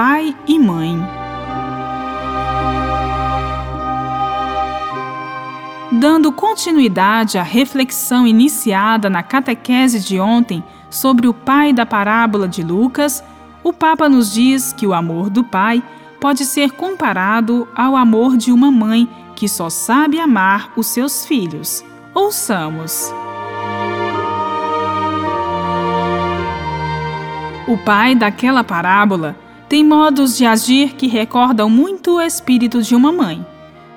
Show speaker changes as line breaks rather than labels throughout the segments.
Pai e Mãe. Dando continuidade à reflexão iniciada na catequese de ontem sobre o pai da parábola de Lucas, o Papa nos diz que o amor do pai pode ser comparado ao amor de uma mãe que só sabe amar os seus filhos. Ouçamos. O pai daquela parábola tem modos de agir que recordam muito o espírito de uma mãe.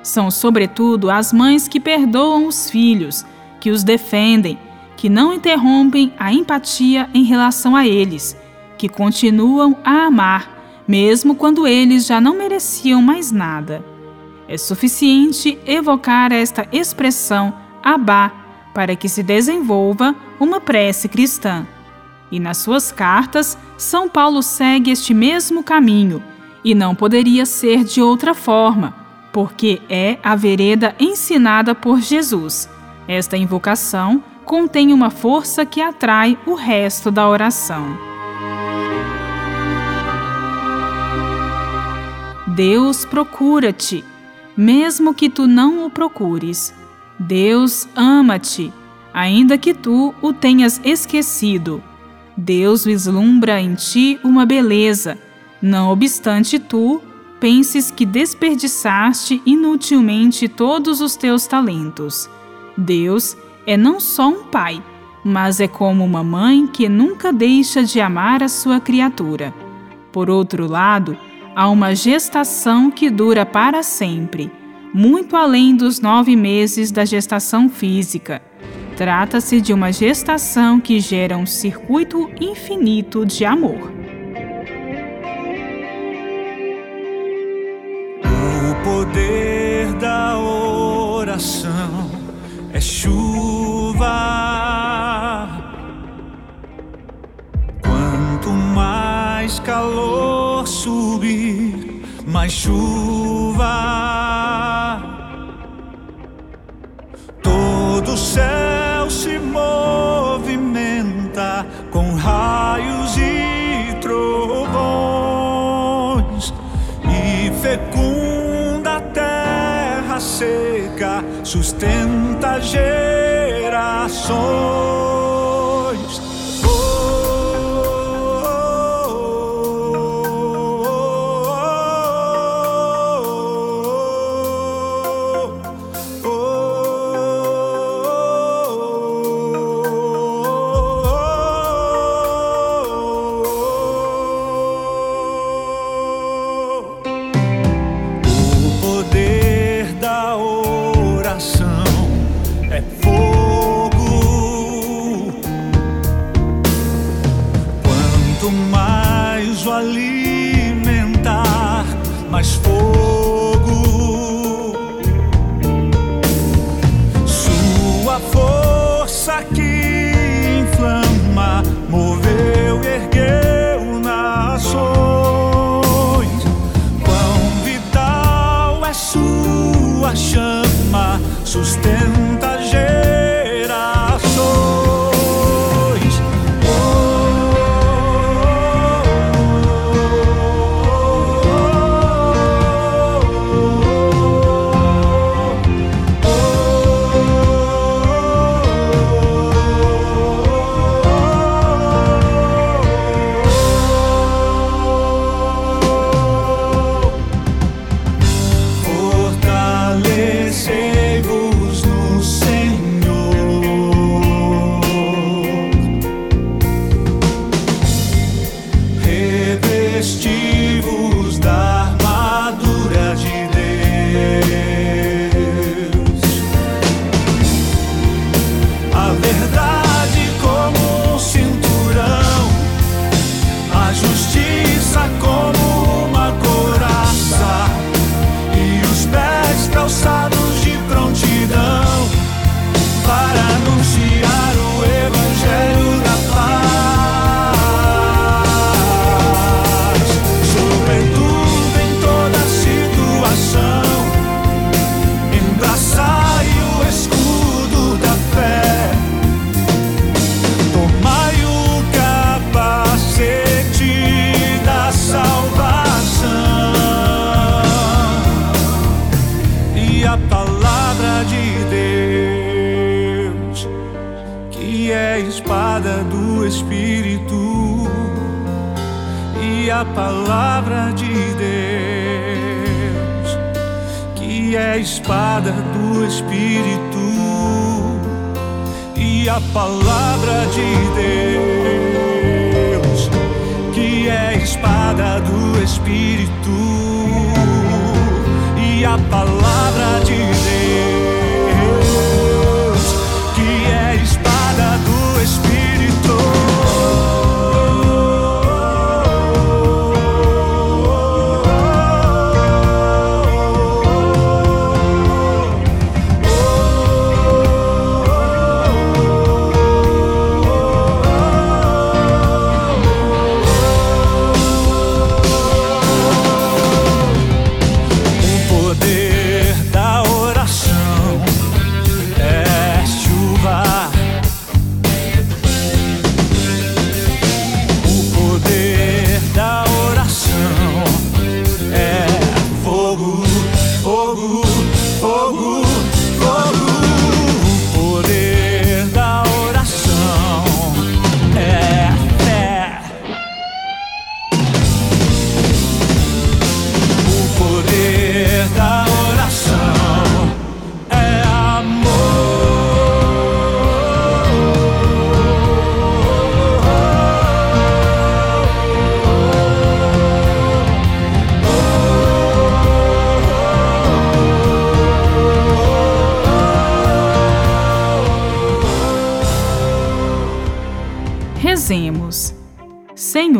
São, sobretudo, as mães que perdoam os filhos, que os defendem, que não interrompem a empatia em relação a eles, que continuam a amar, mesmo quando eles já não mereciam mais nada. É suficiente evocar esta expressão Abá para que se desenvolva uma prece cristã. E nas suas cartas, São Paulo segue este mesmo caminho, e não poderia ser de outra forma, porque é a vereda ensinada por Jesus. Esta invocação contém uma força que atrai o resto da oração. Deus procura-te, mesmo que tu não o procures. Deus ama-te, ainda que tu o tenhas esquecido. Deus vislumbra em ti uma beleza, não obstante tu penses que desperdiçaste inutilmente todos os teus talentos. Deus é não só um pai, mas é como uma mãe que nunca deixa de amar a sua criatura. Por outro lado, há uma gestação que dura para sempre, muito além dos nove meses da gestação física Trata-se de uma gestação que gera um circuito infinito de amor.
O poder da oração é chuva. Quanto mais calor subir, mais chuva. Todo céu fecunda a terra seca, sustenta gerações. espada do Espírito e a palavra de Deus, que é a espada do Espírito e a palavra de Deus, que é a espada do Espírito e a
palavra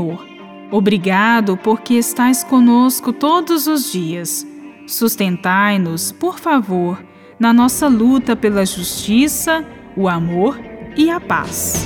Senhor, obrigado porque estais conosco todos os dias. Sustentai-nos, por favor, na nossa luta pela justiça, o amor e a paz.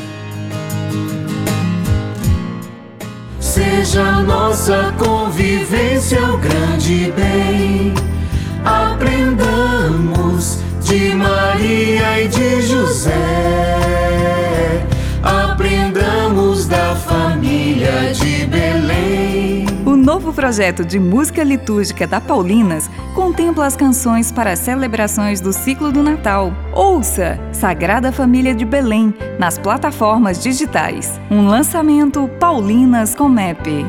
Seja nossa convivência o grande bem. Aprendamos de Maria e de José.
Novo projeto de música litúrgica da Paulinas contempla as canções para as celebrações do ciclo do Natal. Ouça Sagrada Família de Belém nas plataformas digitais. Um lançamento Paulinas com MEP.